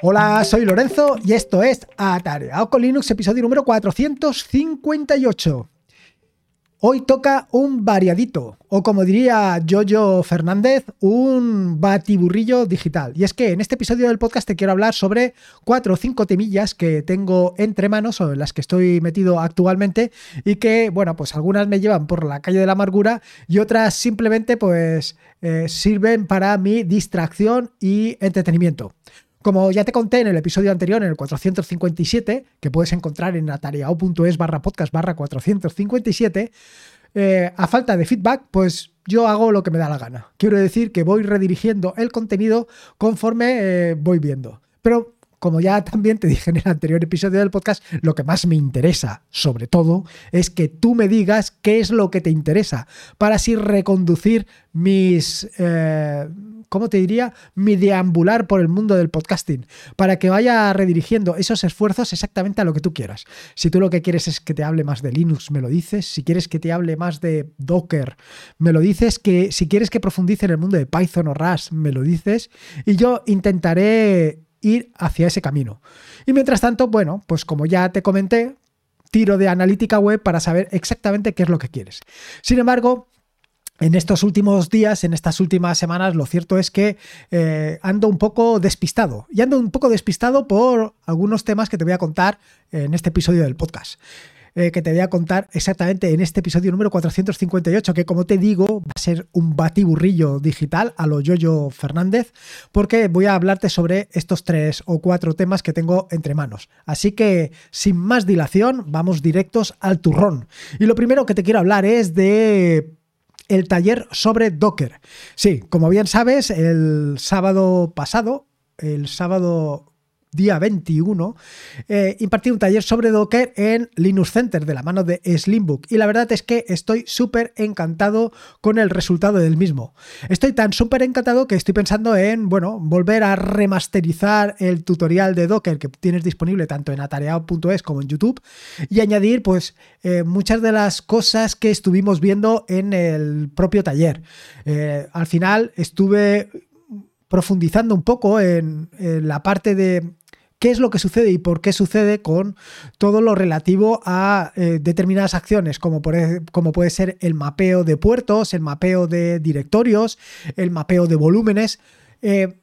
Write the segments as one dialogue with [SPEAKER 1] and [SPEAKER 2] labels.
[SPEAKER 1] Hola, soy Lorenzo y esto es Atareado con Linux, episodio número 458. Hoy toca un variadito, o como diría Jojo Fernández, un batiburrillo digital. Y es que en este episodio del podcast te quiero hablar sobre cuatro o cinco temillas que tengo entre manos o en las que estoy metido actualmente y que, bueno, pues algunas me llevan por la calle de la amargura y otras simplemente pues eh, sirven para mi distracción y entretenimiento. Como ya te conté en el episodio anterior, en el 457, que puedes encontrar en atareao.es barra podcast barra 457, eh, a falta de feedback, pues yo hago lo que me da la gana. Quiero decir que voy redirigiendo el contenido conforme eh, voy viendo. Pero como ya también te dije en el anterior episodio del podcast, lo que más me interesa, sobre todo, es que tú me digas qué es lo que te interesa, para así reconducir mis... Eh, ¿cómo te diría? Mi deambular por el mundo del podcasting, para que vaya redirigiendo esos esfuerzos exactamente a lo que tú quieras. Si tú lo que quieres es que te hable más de Linux, me lo dices. Si quieres que te hable más de Docker, me lo dices. Que si quieres que profundice en el mundo de Python o Rust, me lo dices. Y yo intentaré ir hacia ese camino. Y mientras tanto, bueno, pues como ya te comenté, tiro de analítica web para saber exactamente qué es lo que quieres. Sin embargo, en estos últimos días, en estas últimas semanas, lo cierto es que eh, ando un poco despistado. Y ando un poco despistado por algunos temas que te voy a contar en este episodio del podcast. Eh, que te voy a contar exactamente en este episodio número 458, que como te digo, va a ser un batiburrillo digital a lo Yoyo Fernández, porque voy a hablarte sobre estos tres o cuatro temas que tengo entre manos. Así que, sin más dilación, vamos directos al turrón. Y lo primero que te quiero hablar es de el taller sobre Docker. Sí, como bien sabes, el sábado pasado, el sábado día 21, eh, impartí un taller sobre Docker en Linux Center de la mano de Slimbook y la verdad es que estoy súper encantado con el resultado del mismo. Estoy tan súper encantado que estoy pensando en, bueno, volver a remasterizar el tutorial de Docker que tienes disponible tanto en atareado.es como en YouTube y añadir pues eh, muchas de las cosas que estuvimos viendo en el propio taller. Eh, al final estuve profundizando un poco en, la parte de qué es lo que sucede y por qué sucede con todo lo relativo a eh, determinadas acciones, como, puede ser el mapeo de puertos, el mapeo de directorios, el mapeo de volúmenes. Eh,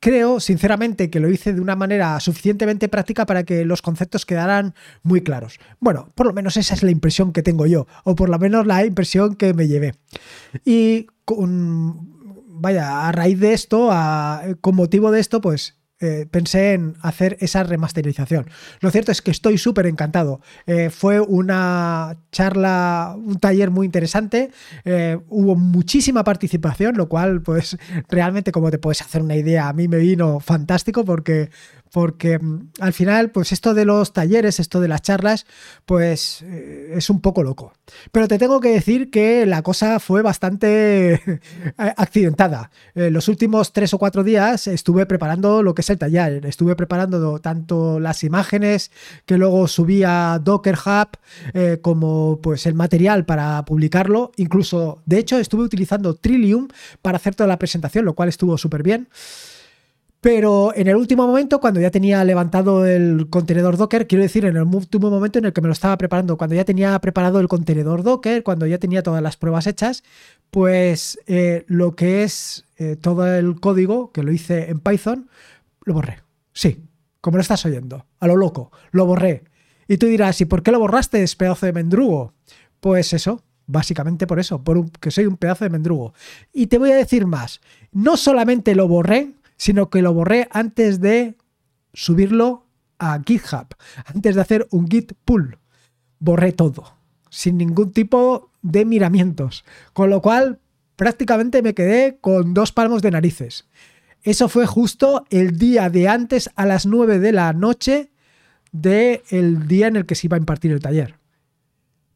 [SPEAKER 1] creo, sinceramente, que lo hice de una manera suficientemente práctica para que los conceptos quedaran muy claros. Bueno, por lo menos esa es la impresión que tengo yo, o por lo menos la impresión que me llevé. Y vaya, a raíz de esto, con motivo de esto, pues eh, pensé en hacer esa remasterización. Lo cierto es que estoy súper encantado. Eh, fue una charla, un taller muy interesante. Eh, hubo muchísima participación, lo cual, pues, realmente, como te puedes hacer una idea, a mí me vino fantástico porque porque mm, al final, pues esto de los talleres, esto de las charlas, pues es un poco loco. Pero te tengo que decir que la cosa fue bastante accidentada. los últimos tres o cuatro días estuve preparando lo que es el taller. Estuve preparando tanto las imágenes que luego subía Docker Hub eh, como pues el material para publicarlo. Incluso, de hecho, estuve utilizando Trillium para hacer toda la presentación, lo cual estuvo súper bien. Pero en el último momento, cuando ya tenía levantado el contenedor Docker, quiero decir, en el último momento en el que me lo estaba preparando, cuando ya tenía preparado el contenedor Docker, cuando ya tenía todas las pruebas hechas, pues eh, lo que es eh, todo el código, que lo hice en Python, lo borré. Sí, como lo estás oyendo, a lo loco, lo borré. Y tú dirás, ¿y por qué lo borraste, pedazo de mendrugo? Pues eso, básicamente por eso, porque soy un pedazo de mendrugo. Y te voy a decir más, no solamente lo borré, sino que lo borré antes de subirlo a GitHub, antes de hacer un git pull. Borré todo, sin ningún tipo de miramientos, con lo cual prácticamente me quedé con dos palmos de narices. Eso fue justo el día de antes a las 9 de la noche del día en el que se iba a impartir el taller.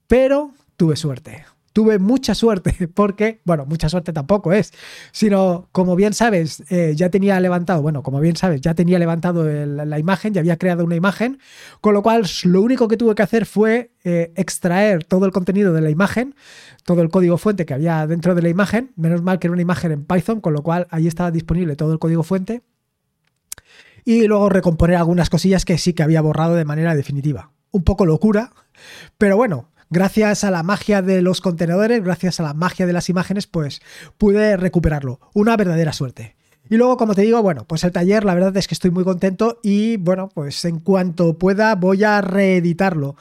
[SPEAKER 1] Pero tuve suerte tuve mucha suerte porque, bueno, mucha suerte tampoco es, sino como bien sabes, eh, ya tenía levantado, bueno, como bien sabes, ya tenía levantado la imagen, ya había creado una imagen, con lo cual lo único que tuve que hacer fue eh, extraer todo el contenido de la imagen, todo el código fuente que había dentro de la imagen, menos mal que era una imagen en Python, con lo cual ahí estaba disponible todo el código fuente y luego recomponer algunas cosillas que sí que había borrado de manera definitiva. Un poco locura, pero bueno, gracias a la magia de los contenedores, gracias a la magia de las imágenes, pues pude recuperarlo. Una verdadera suerte. Y luego, como te digo, bueno, pues el taller, la verdad es que estoy muy contento y bueno, pues en cuanto pueda voy a reeditarlo.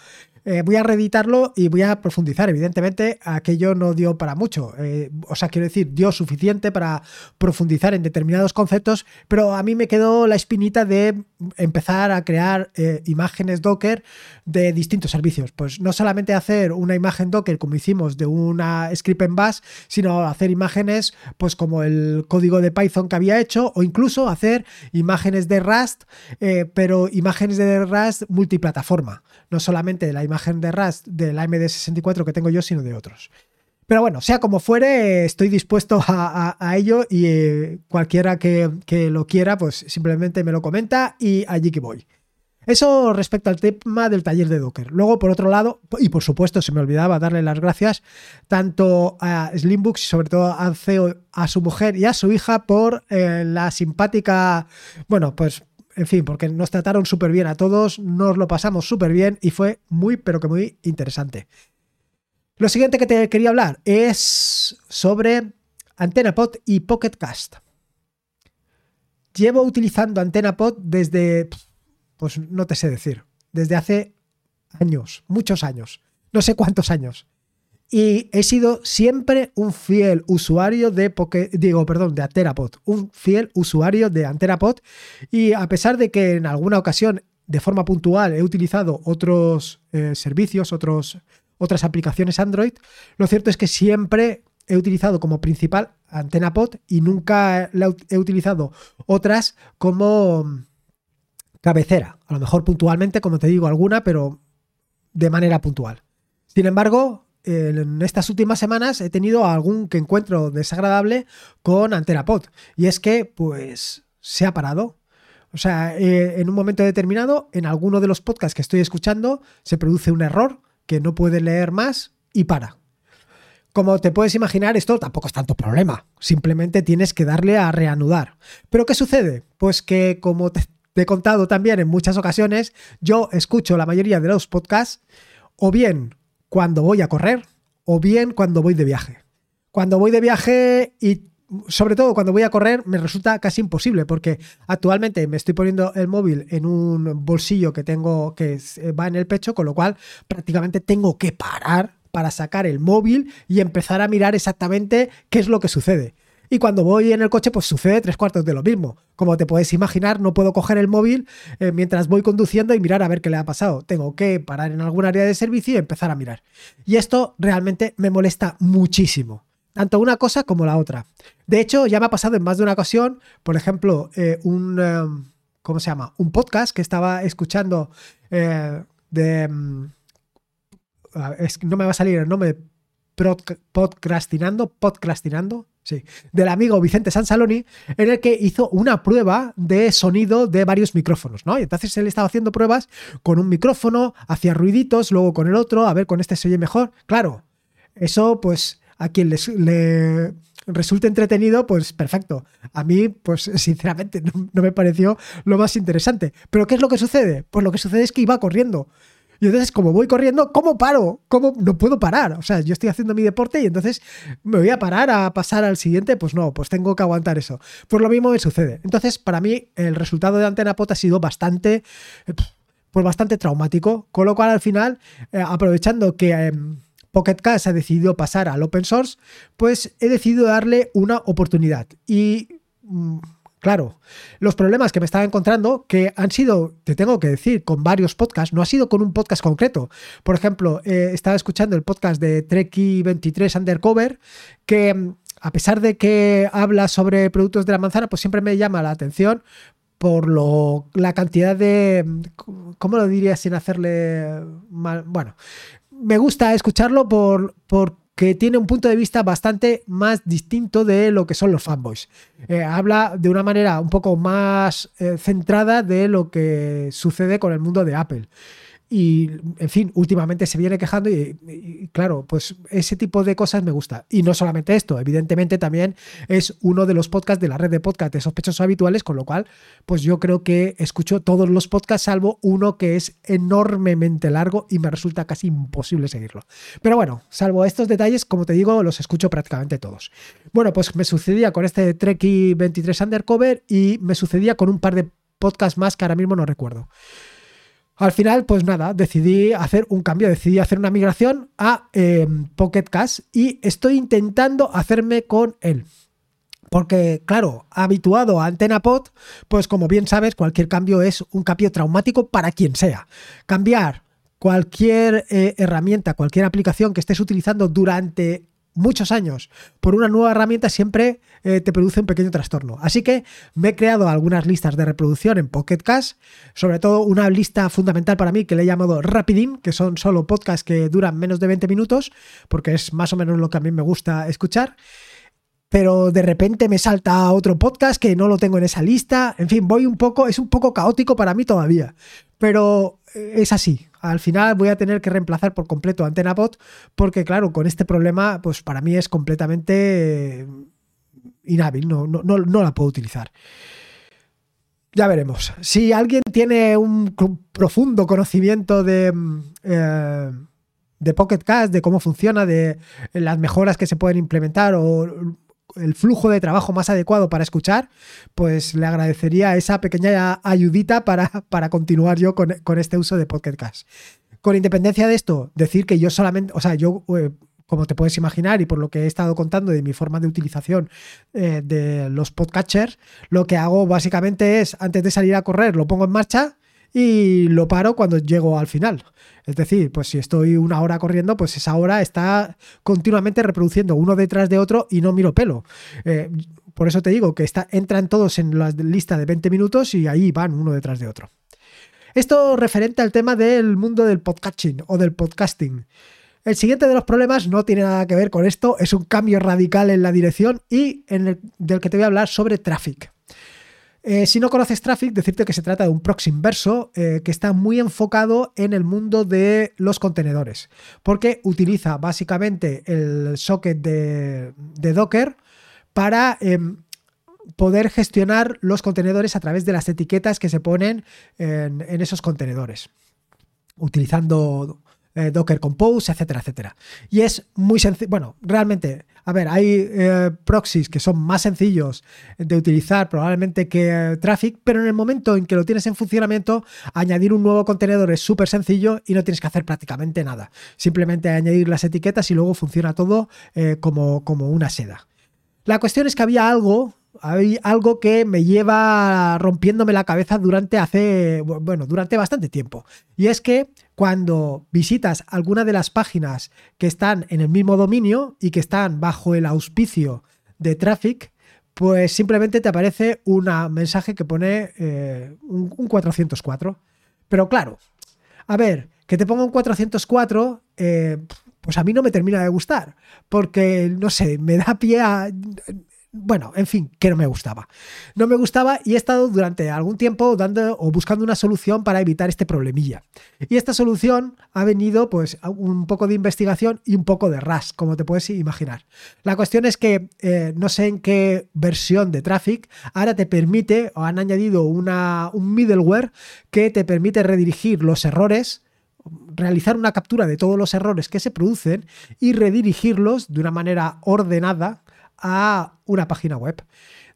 [SPEAKER 1] Eh, voy a reeditarlo y voy a profundizar. Evidentemente, aquello no dio para mucho. Eh, o sea, quiero decir, dio suficiente para profundizar en determinados conceptos, pero a mí me quedó la espinita de empezar a crear eh, imágenes Docker de distintos servicios. Pues no solamente hacer una imagen Docker como hicimos de una script en Bash, sino hacer imágenes pues como el código de Python que había hecho o incluso hacer imágenes de Rust, pero imágenes de Rust multiplataforma. No solamente la imagen de Rust de la MD64 que tengo yo, sino de otros. Pero bueno, sea como fuere, estoy dispuesto a, ello y eh, cualquiera que, lo quiera, pues simplemente me lo comenta y allí que voy. Eso respecto al tema del taller de Docker. Luego, por otro lado, y por supuesto se me olvidaba darle las gracias tanto a Slimbooks y sobre todo a CEO, a su mujer y a su hija por eh, la simpática, bueno, pues en fin, porque nos trataron súper bien a todos, nos lo pasamos súper bien y fue muy, pero que muy interesante. Lo siguiente que te quería hablar es sobre AntennaPod y Pocket Cast. Llevo utilizando AntennaPod desde, pues no te sé decir, desde hace años, muchos años, no sé cuántos años y he sido siempre un fiel usuario de digo, perdón, de Antenapod, un fiel usuario de Antenapod y a pesar de que en alguna ocasión de forma puntual he utilizado otros eh, servicios, otros, otras aplicaciones Android, lo cierto es que siempre he utilizado como principal AntenaPod y nunca he utilizado otras como cabecera. A lo mejor puntualmente, como te digo, alguna, pero de manera puntual. Sin embargo, en estas últimas semanas he tenido algún que encuentro desagradable con AntenaPod. Y es que, pues, se ha parado. O sea, eh, en un momento determinado, en alguno de los podcasts que estoy escuchando, se produce un error que no puede leer más y para. Como te puedes imaginar, esto tampoco es tanto problema. Simplemente tienes que darle a reanudar. ¿Pero qué sucede? Pues que, como te he contado también en muchas ocasiones, yo escucho la mayoría de los podcasts o bien cuando voy a correr o bien cuando voy de viaje. Cuando voy de viaje y sobre todo cuando voy a correr me resulta casi imposible porque actualmente me estoy poniendo el móvil en un bolsillo que tengo que va en el pecho, con lo cual prácticamente tengo que parar para sacar el móvil y empezar a mirar exactamente qué es lo que sucede. Y cuando voy en el coche, pues sucede tres cuartos de lo mismo. Como te puedes imaginar, no puedo coger el móvil eh, mientras voy conduciendo y mirar a ver qué le ha pasado. Tengo que parar en algún área de servicio y empezar a mirar. Y esto realmente me molesta muchísimo. Tanto una cosa como la otra. De hecho, ya me ha pasado en más de una ocasión, por ejemplo, eh, un... Em, ¿Cómo se llama? Un podcast que estaba escuchando eh, de... Em, no me va a salir el nombre. Podcastinando, podcastinando, Sí, del amigo Vicente Sansaloni, en el que hizo una prueba de sonido de varios micrófonos, ¿no? Y entonces él estaba haciendo pruebas con un micrófono, hacía ruiditos, luego con el otro, a ver, con este se oye mejor. Claro, eso pues a quien le resulte entretenido, pues perfecto. A mí, pues sinceramente, no, me pareció lo más interesante. Pero ¿qué es lo que sucede? Pues lo que sucede es que iba corriendo. Y entonces, como voy corriendo, ¿cómo paro? ¿Cómo no puedo parar? O sea, yo estoy haciendo mi deporte y entonces me voy a parar a pasar al siguiente. Pues no, pues tengo que aguantar eso. Pues lo mismo me sucede. Entonces, para mí, el resultado de Antena Pot ha sido bastante, pues bastante traumático. Con lo cual, al final, eh, aprovechando que. Em, Pocket Cast ha decidido pasar al open source, pues he decidido darle una oportunidad. Y mm, Claro, los problemas que me estaba encontrando, que han sido, te tengo que decir, con varios podcasts, no ha sido con un podcast concreto. Por ejemplo, eh, estaba escuchando el podcast de Treki 23 Undercover, que mm, a pesar de que habla sobre productos de la manzana, pues siempre me llama la atención por lo, la cantidad de, mm, ¿cómo lo diría sin hacerle mal? Bueno, me gusta escucharlo por, por que tiene un punto de vista bastante más distinto de lo que son los fanboys. Eh, habla de una manera un poco más eh, centrada de lo que sucede con el mundo de Apple. Y, en fin, últimamente se viene quejando y, claro, pues ese tipo de cosas me gusta. Y no solamente esto, evidentemente también es uno de los podcasts de la red de podcast de sospechosos habituales, con lo cual, pues yo creo que escucho todos los podcasts salvo uno que es enormemente largo y me resulta casi imposible seguirlo. Pero bueno, salvo estos detalles, como te digo, los escucho prácticamente todos. Bueno, pues me sucedía con este Treki 23 Undercover y me sucedía con un par de podcasts más que ahora mismo no recuerdo. Al final, pues nada, decidí hacer un cambio, decidí hacer una migración a em, Pocket Cash y estoy intentando hacerme con él. Porque, claro, habituado a AntenaPod, pues como bien sabes, cualquier cambio es un cambio traumático para quien sea. Cambiar cualquier eh, herramienta, cualquier aplicación que estés utilizando durante muchos años por una nueva herramienta siempre eh, te produce un pequeño trastorno. Así que me he creado algunas listas de reproducción en Pocket Cash, sobre todo una lista fundamental para mí que le he llamado Rapidin, que son solo podcasts que duran menos de 20 minutos, porque es más o menos lo que a mí me gusta escuchar. Pero de repente me salta otro podcast que no lo tengo en esa lista. En fin, voy un poco, es un poco caótico para mí todavía. Pero eh, es así, al final voy a tener que reemplazar por completo AntenaBot porque claro, con este problema pues para mí es completamente eh, inhábil, no, no, la puedo utilizar. Ya veremos. Si alguien tiene un profundo conocimiento de, mm, eh, de Pocket Cast, de cómo funciona, de las mejoras que se pueden implementar o el flujo de trabajo más adecuado para escuchar, pues le agradecería esa pequeña ayudita para, para continuar yo con, este uso de Podcast. Con independencia de esto, decir que yo solamente, o sea, yo, eh, como te puedes imaginar y por lo que he estado contando de mi forma de utilización eh, de los podcatchers, lo que hago básicamente es, antes de salir a correr, lo pongo en marcha y lo paro cuando llego al final. Es decir, pues si estoy una hora corriendo, pues esa hora está continuamente reproduciendo uno detrás de otro y no miro pelo. Eh, por eso te digo que está, entran todos en la lista de 20 minutos y ahí van uno detrás de otro. Esto referente al tema del mundo del podcasting o del podcasting. El siguiente de los problemas no tiene nada que ver con esto, es un cambio radical en la dirección y en el, del que te voy a hablar sobre Traffic. Eh, si no conoces Traffic, decirte que se trata de un proxy inverso eh, que está muy enfocado en el mundo de los contenedores, porque utiliza básicamente el socket de, Docker para em, poder gestionar los contenedores a través de las etiquetas que se ponen en, en esos contenedores, utilizando eh, Docker Compose, etcétera, etcétera. Y es muy sencillo, bueno, realmente, a ver, hay eh, proxies que son más sencillos de utilizar probablemente que eh, Traffic, pero en el momento en que lo tienes en funcionamiento, añadir un nuevo contenedor es súper sencillo y no tienes que hacer prácticamente nada. Simplemente añadir las etiquetas y luego funciona todo como, como una seda. La cuestión es que había algo algo que me lleva rompiéndome la cabeza durante hace, bueno, durante bastante tiempo. Y es que cuando visitas alguna de las páginas que están en el mismo dominio y que están bajo el auspicio de Traffic, pues simplemente te aparece un mensaje que pone eh, un, 404. Pero claro, a ver, que te ponga un 404, eh, pues a mí no me termina de gustar, porque, no sé, me da pie a bueno, en fin, que no me gustaba. No me gustaba y he estado durante algún tiempo dando o buscando una solución para evitar este problemilla. Y esta solución ha venido pues un poco de investigación y un poco de RAS, como te puedes imaginar. La cuestión es que eh, no sé en qué versión de Traffic ahora te permite o han añadido una, un middleware que te permite redirigir los errores realizar una captura de todos los errores que se producen y redirigirlos de una manera ordenada a una página web.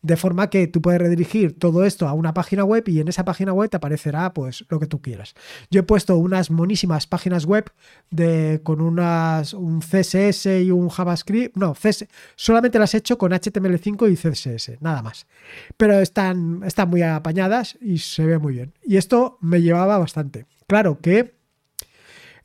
[SPEAKER 1] De forma que tú puedes redirigir todo esto a una página web y en esa página web te aparecerá pues lo que tú quieras. Yo he puesto unas monísimas páginas web de, con unas, un CSS y un JavaScript. No, solamente las he hecho con HTML5 y CSS, nada más. Pero están, están muy apañadas y se ve muy bien. Y esto me llevaba bastante. Claro que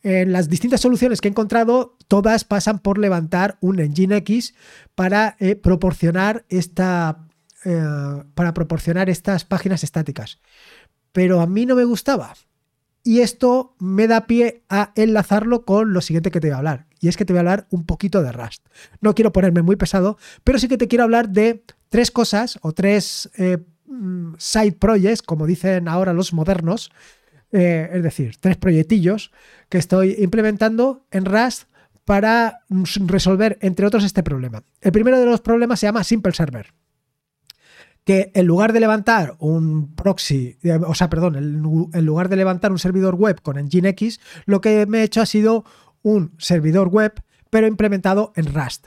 [SPEAKER 1] en las distintas soluciones que he encontrado, todas pasan por levantar un Engine X para eh, proporcionar esta. Eh, para proporcionar estas páginas estáticas. Pero a mí no me gustaba. Y esto me da pie a enlazarlo con lo siguiente que te voy a hablar. Y es que te voy a hablar un poquito de Rust. No quiero ponerme muy pesado, pero sí que te quiero hablar de tres cosas o tres eh, mm, side projects, como dicen ahora los modernos, es decir, tres proyectillos que estoy implementando en Rust para resolver, entre otros, este problema. El primero de los problemas se llama Simple Server que en lugar de levantar un proxy, eh, o sea, perdón, en lugar de levantar un servidor web con Nginx, lo que me he hecho ha sido un servidor web, pero implementado en Rust.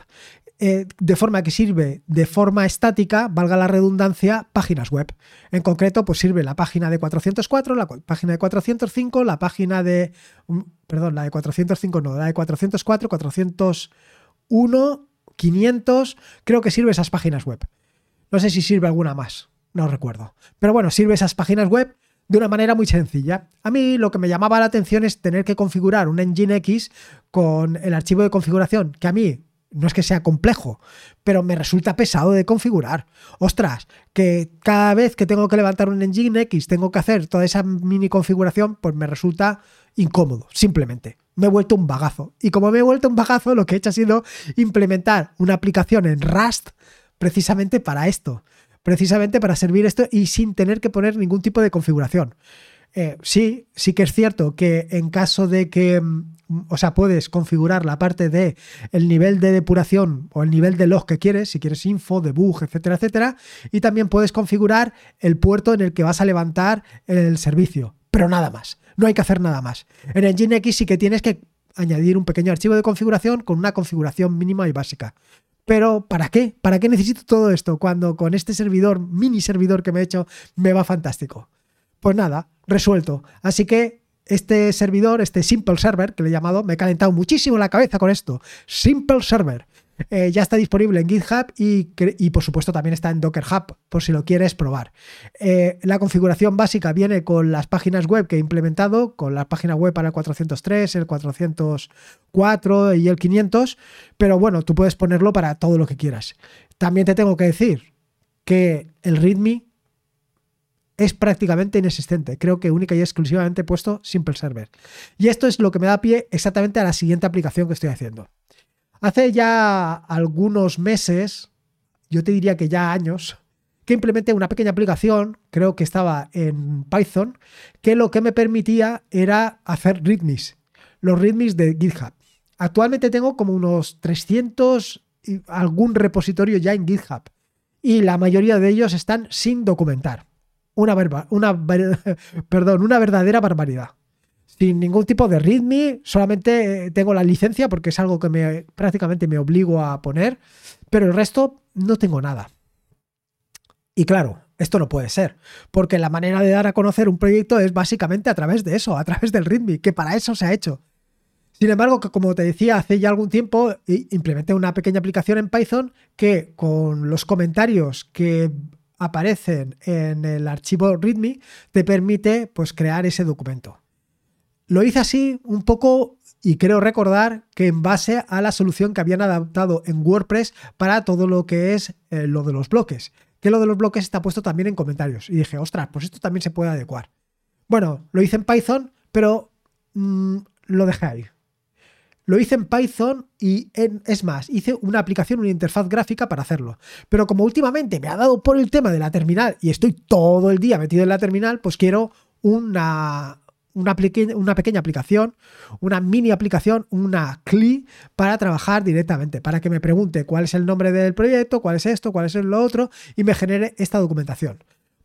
[SPEAKER 1] Eh, de forma que sirve de forma estática, valga la redundancia, páginas web. En concreto, pues sirve la página de 404, la página de 405, la página de... Perdón, la de 405 no, la de 404, 401, 500, creo que sirve esas páginas web. No sé si sirve alguna más, no recuerdo. Pero bueno, sirve esas páginas web de una manera muy sencilla. A mí lo que me llamaba la atención es tener que configurar un Nginx con el archivo de configuración, que a mí no es que sea complejo, pero me resulta pesado de configurar. Ostras, que cada vez que tengo que levantar un Nginx tengo que hacer toda esa mini configuración, pues me resulta incómodo, simplemente. Me he vuelto un bagazo. Y como me he vuelto un bagazo, lo que he hecho ha sido implementar una aplicación en Rust precisamente para esto. Precisamente para servir esto y sin tener que poner ningún tipo de configuración. Eh, sí, sí que es cierto que en caso de que, mm, o sea, puedes configurar la parte de el nivel de depuración o el nivel de log que quieres, si quieres info, debug, etcétera, etcétera, y también puedes configurar el puerto en el que vas a levantar el servicio, pero nada más, no hay que hacer nada más. En Nginx sí que tienes que añadir un pequeño archivo de configuración con una configuración mínima y básica. Pero ¿para qué? ¿Para qué necesito todo esto cuando con este servidor, mini servidor que me he hecho, me va fantástico? Pues nada, resuelto. Así que este servidor, este Simple Server, que le he llamado, me he calentado muchísimo la cabeza con esto. Simple Server. Eh, ya está disponible en GitHub y, por supuesto también está en Docker Hub por si lo quieres probar. Eh, la configuración básica viene con las páginas web que he implementado, con la página web para el 403, el 404 y el 500, pero bueno, tú puedes ponerlo para todo lo que quieras. También te tengo que decir que el README es prácticamente inexistente. Creo que única y exclusivamente puesto Simple Server. Y esto es lo que me da pie exactamente a la siguiente aplicación que estoy haciendo. Hace ya algunos meses, yo te diría que ya años, que implementé una pequeña aplicación, creo que estaba en Python, que lo que me permitía era hacer readmes, los readmes de GitHub. Actualmente tengo como unos 300 y algún repositorio ya en GitHub y la mayoría de ellos están sin documentar. Una, una, perdón, una verdadera barbaridad sin ningún tipo de readme, solamente eh, tengo la licencia porque es algo que me, prácticamente me obligo a poner, pero el resto no tengo nada. Y claro, esto no puede ser, porque la manera de dar a conocer un proyecto es básicamente a través de eso, a través del readme, que para eso se ha hecho. Sin embargo, como te decía, hace ya algún tiempo implementé una pequeña aplicación en Python que con los comentarios que aparecen en el archivo README te permite pues, crear ese documento. Lo hice así un poco y creo recordar que en base a la solución que habían adaptado en WordPress para todo lo que es eh, lo de los bloques. Que lo de los bloques está puesto también en comentarios. Y dije, ostras, pues esto también se puede adecuar. Bueno, lo hice en Python, pero mm, lo dejé ahí. Lo hice en Python y es más, hice una aplicación, una interfaz gráfica para hacerlo. Pero como últimamente me ha dado por el tema de la terminal y estoy todo el día metido en la terminal, pues quiero una, una, una, pequeña aplicación, una mini aplicación, una CLI para trabajar directamente, para que me pregunte cuál es el nombre del proyecto, cuál es esto, cuál es lo otro y me genere esta documentación.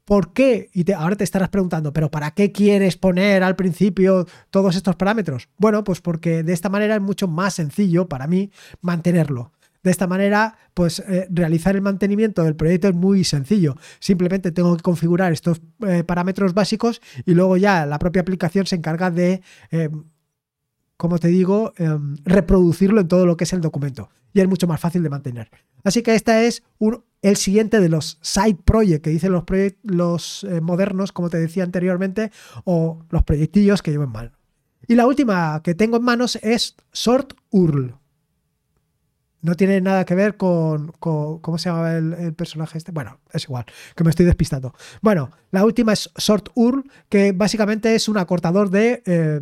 [SPEAKER 1] ¿Por qué? Y ahora te estarás preguntando, ¿pero para qué quieres poner al principio todos estos parámetros? Bueno, pues porque de esta manera es mucho más sencillo para mí mantenerlo. De esta manera, pues eh, realizar el mantenimiento del proyecto es muy sencillo. Simplemente tengo que configurar estos eh, parámetros básicos y luego ya la propia aplicación se encarga de, em, como te digo, em, reproducirlo en todo lo que es el documento. Y es mucho más fácil de mantener. Así que este es el siguiente de los side projects que dicen los, los eh, modernos, como te decía anteriormente, o los proyectillos que llevo en mano. Y la última que tengo en manos es Sort URL. No tiene nada que ver con, ¿cómo se llama el, personaje este? Bueno, es igual, que me estoy despistando. Bueno, la última es Sort URL, que básicamente es un acortador de, eh,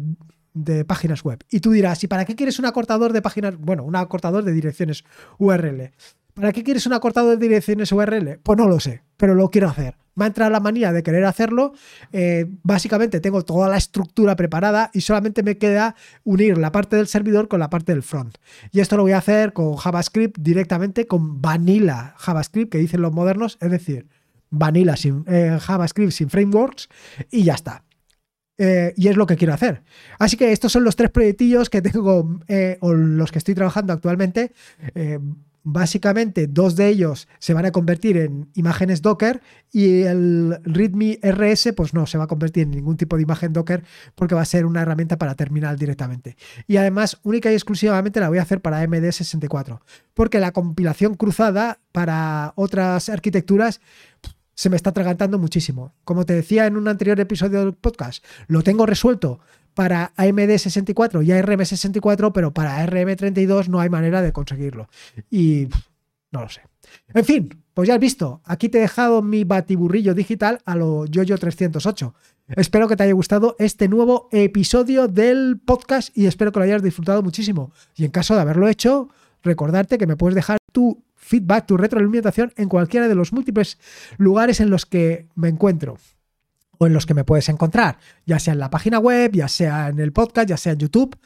[SPEAKER 1] de páginas web. Y tú dirás, ¿y para qué quieres un acortador de páginas? Bueno, un acortador de direcciones URL. ¿Para qué quieres un acortado de direcciones URL? Pues no lo sé, pero lo quiero hacer. Me ha entrado la manía de querer hacerlo. Eh, básicamente tengo toda la estructura preparada y solamente me queda unir la parte del servidor con la parte del front. Y esto lo voy a hacer con JavaScript directamente con Vanilla JavaScript que dicen los modernos, es decir, Vanilla sin eh, JavaScript sin frameworks y ya está. Eh, y es lo que quiero hacer. Así que estos son los tres proyectillos que tengo o los que estoy trabajando actualmente. Básicamente, dos de ellos se van a convertir en imágenes Docker y el README RS, pues no se va a convertir en ningún tipo de imagen Docker porque va a ser una herramienta para terminal directamente. Y además, única y exclusivamente la voy a hacer para MD64, porque la compilación cruzada para otras arquitecturas se me está atragantando muchísimo. Como te decía en un anterior episodio del podcast, lo tengo resuelto para AMD64 y ARM64, pero para RM32 no hay manera de conseguirlo. Y no lo sé. En fin, pues ya has visto, aquí te he dejado mi batiburrillo digital a lo YoYo 308. Espero que te haya gustado este nuevo episodio del podcast y espero que lo hayas disfrutado muchísimo. Y en caso de haberlo hecho, recordarte que me puedes dejar tu feedback, tu retroalimentación en cualquiera de los múltiples lugares en los que me encuentro o en los que me puedes encontrar, ya sea en la página web, ya sea en el podcast, ya sea en YouTube.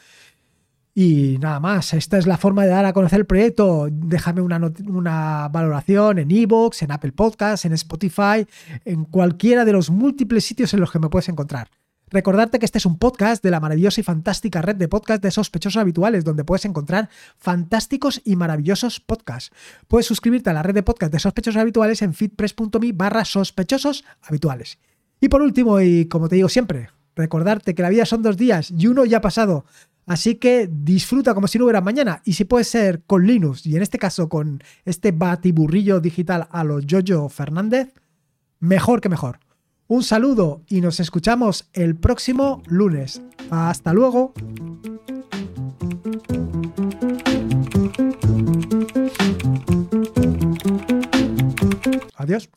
[SPEAKER 1] Y nada más, esta es la forma de dar a conocer el proyecto. Déjame una, una valoración en Evox, en Apple Podcasts, en Spotify, en cualquiera de los múltiples sitios en los que me puedes encontrar. Recordarte que este es un podcast de la maravillosa y fantástica red de podcasts de sospechosos habituales, donde puedes encontrar fantásticos y maravillosos podcasts. Puedes suscribirte a la red de podcast de sospechosos habituales en feedpress.me barra sospechosos habituales. Y por último, y como te digo siempre, recordarte que la vida son dos días y uno ya ha pasado. Así que disfruta como si no hubiera mañana. Y si puede ser con Linux, y en este caso con este batiburrillo digital a los Jojo Fernández, mejor que mejor. Un saludo y nos escuchamos el próximo lunes. Hasta luego. Adiós.